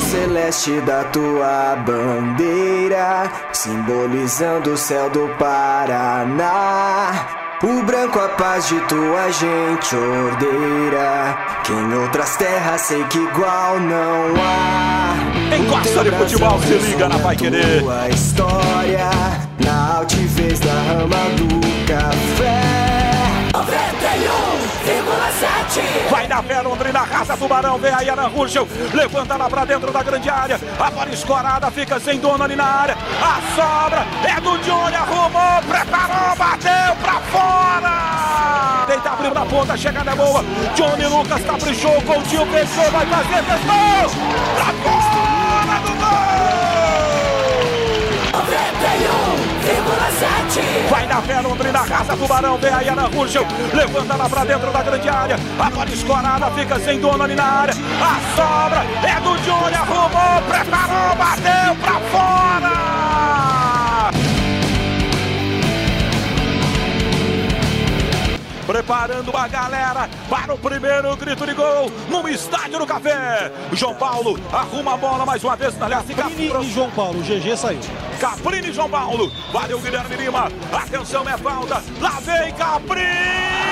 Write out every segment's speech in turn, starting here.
celeste da tua bandeira, simbolizando o céu do Paraná. O branco a paz de tua gente ordeira, que em outras terras sei que igual não há. Quem gosta de futebol se liga na Pai Querer. Tua história, na altivez da rama do café. 91,7 Vai na fé, Londrina, raça Tubarão, vem aí Ana Ruschel, levanta lá pra dentro da grande área, a bola escorada, fica sem dono ali na área, a sobra é do Johnny, arrumou, preparou, bateu pra fora! Tenta abrir na ponta, chegada é boa, Johnny Lucas caprichou, Coutinho fechou, vai fazer, testou, pra fora Vai na fé, Londrina, raça Tubarão, vem aí Ana Ruschel, levanta lá pra dentro da grande área, a bola escorada, fica sem dono ali na área, a sobra é do Johnny, arrumou, preparou, bateu pra fora! Preparando a galera para o primeiro grito de gol no estádio do Café. João Paulo arruma a bola mais uma vez. Aliás, Caprini e João Paulo, o GG saiu. Caprini e João Paulo. Valeu, Guilherme Lima. Atenção, é falta. Lá vem Caprini.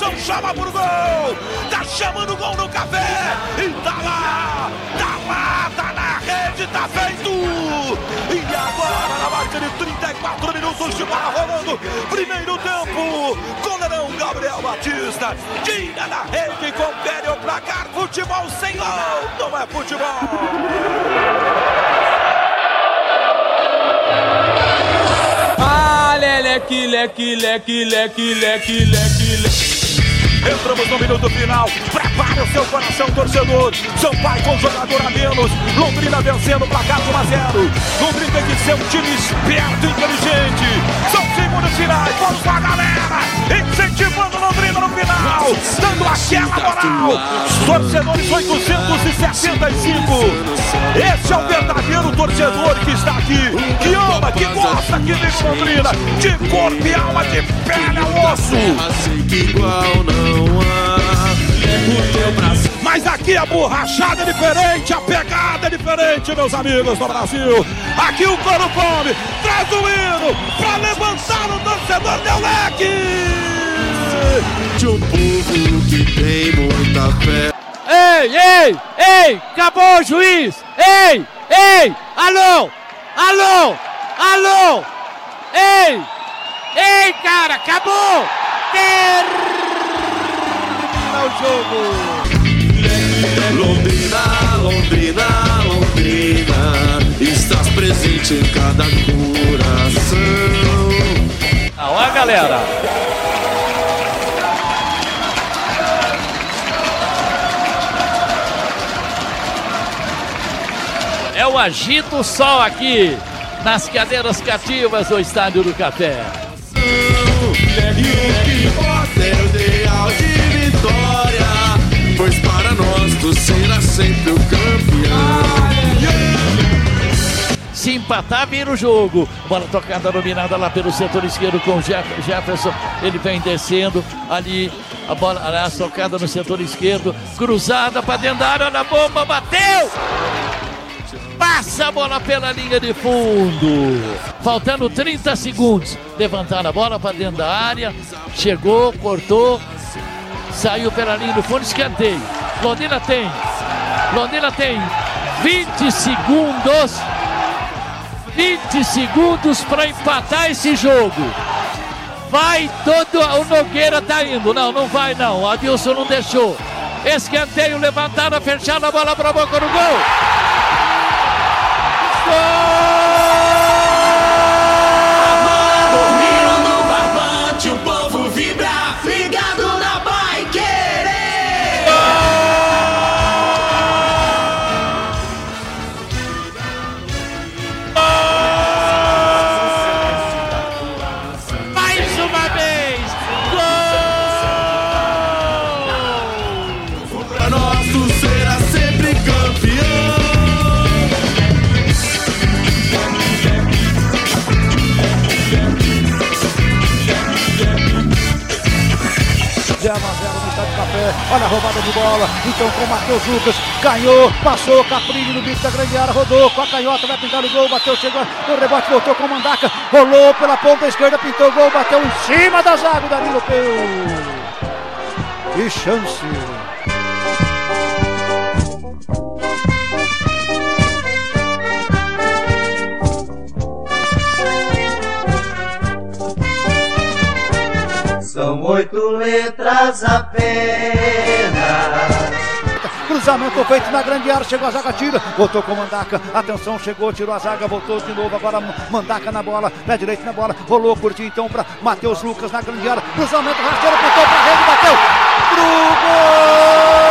Coração chama pro gol! Tá chamando o gol no café! E tá lá! Tá lá! Tá na rede! Tá feito! E agora, na marca de 34 minutos de bola rolando! Primeiro tempo! Goleirão Gabriel Batista! Tira da rede confere o placar! Futebol sem gol! Não é futebol! Ah, leque, leque, leque, leque, leque, leque, leque. Entramos no minuto final. Prepare o seu coração, torcedor. Seu pai com jogador a menos. Londrina vencendo o placar de 1 a 0. Londrina tem que ser um time esperto e inteligente. São segundos finais. Vamos lá, galera. Incentivando Londrina no final. Dando aquela moral. Torcedores 875. Esse é o verdadeiro torcedor que está aqui. Que ama, que gosta, vem com Londrina. De corpo e alma, de pele ao osso. Mas aqui a borrachada é diferente, a pegada é diferente, meus amigos do Brasil. Aqui o coro come, traz o hino pra levantar o torcedor Del Leque. de um povo que tem muita fé. Ei, ei, ei, acabou o juiz! Ei, ei, alô, alô, alô, ei, ei, cara, acabou! Termina o jogo! Londrina, Londrina, Londrina, estás presente em cada coração. Olha, galera! O agito sol aqui nas cadeiras cativas do Estádio do Café. O o pois para nós tu serás sempre o campeão. Se empatar, vira o jogo. Bola tocada dominada lá pelo setor esquerdo com o Jeff- Jefferson. Ele vem descendo ali. A bola, aliás, tocada no setor esquerdo. Cruzada para dentro da área. Olha a bomba, bateu! Passa a bola pela linha de fundo. Faltando 30 segundos. Levantaram a bola para dentro da área. Chegou, cortou. Saiu pela linha do fundo, escanteio. Londrina tem. Londrina tem 20 segundos. 20 segundos para empatar esse jogo. Vai todo. O Nogueira tá indo. Não, não vai não. Adilson não deixou. Escanteio, levantada, fechada, a bola para a boca do gol. Gol! Olha a roubada de bola. Então com o Matheus Lucas. Ganhou. Passou. Caprini no bico da grande área. Rodou com a canhota. Vai pintar o gol. Bateu. Chegou. No rebote. Voltou com o Mandaca. Rolou pela ponta esquerda. Pintou o gol. Bateu em cima da zaga. O Danilo Peu. Que chance. São oito letras apenas. Cruzamento feito na grande área, chegou a zaga, tira, voltou com o Mandaca, atenção, chegou, tirou a zaga, voltou de novo, agora Mandaca na bola, pé direito na bola, rolou, curtiu então para Matheus Lucas na grande área, cruzamento rasteiro, pintou pra rede, bateu, pro gol!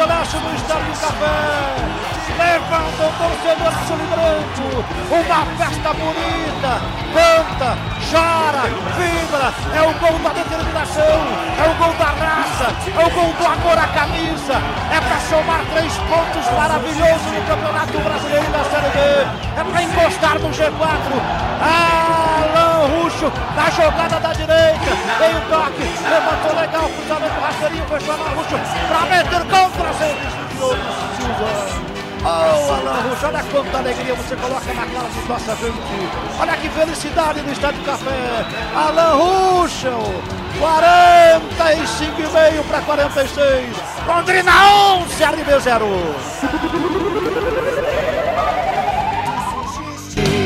Celeste no estádio do Café! Levanta o torcedor azul e branco! Uma festa bonita! Canta, chora, vibra! É o gol da determinação! É o gol da raça! É o gol do amor à camisa! É para somar três pontos maravilhosos no Campeonato Brasileiro da Série B! É para encostar no G4! Alan Ruxo na jogada da direita! Veio o toque! Levantou legal! Cruzamento rasteirinho! Fechou Alan Ruxo para meter a Silva! Oh, olha quanta alegria você coloca na cara de nossa gente. Olha que felicidade no Estádio Café. Alan Russo, 45,5 para 46. Londrina 11, RB 0.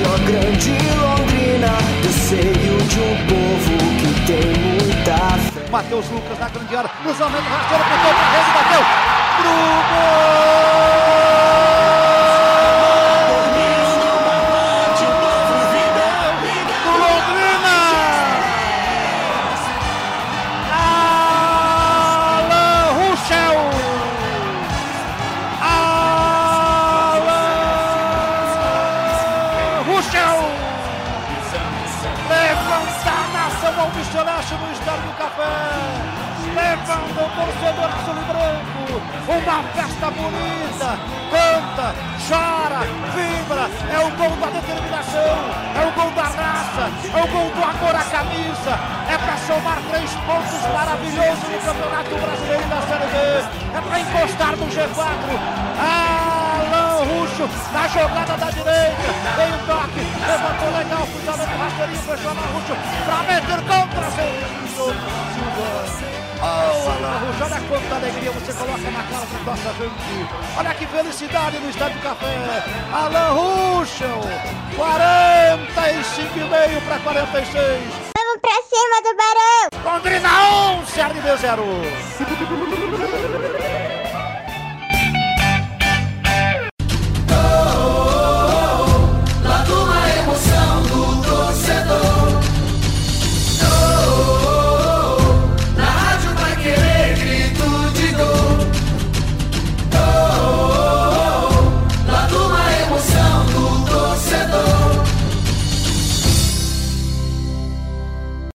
Ó grande Londrina, do seio de um povo que tem muita fé. Matheus Lucas na grande área. Cruzamento rasteiro, pintou pra rede, bateu. Levanta a nação Celeste no Estádio do Café! Levanta o torcedor e branco! Uma festa bonita! Canta, chora, vibra! É o gol da determinação! É o gol da raça! É o gol do amor à camisa! É para somar três pontos maravilhosos no Campeonato Brasileiro da Série B! É para encostar no G4! Alan Ruxo na jogada da direita! Veio o toque! Levantou legal! Cruzamento rasteirinho! Fechou Alan Ruxo para meter contra Silva! Oh, olha quanta alegria você coloca na cara de nossa gente. Olha que felicidade no Estádio Café. Alan Russo, 45,5 para 46. Vamos pra cima do Barão! Londrina 11, RB 0.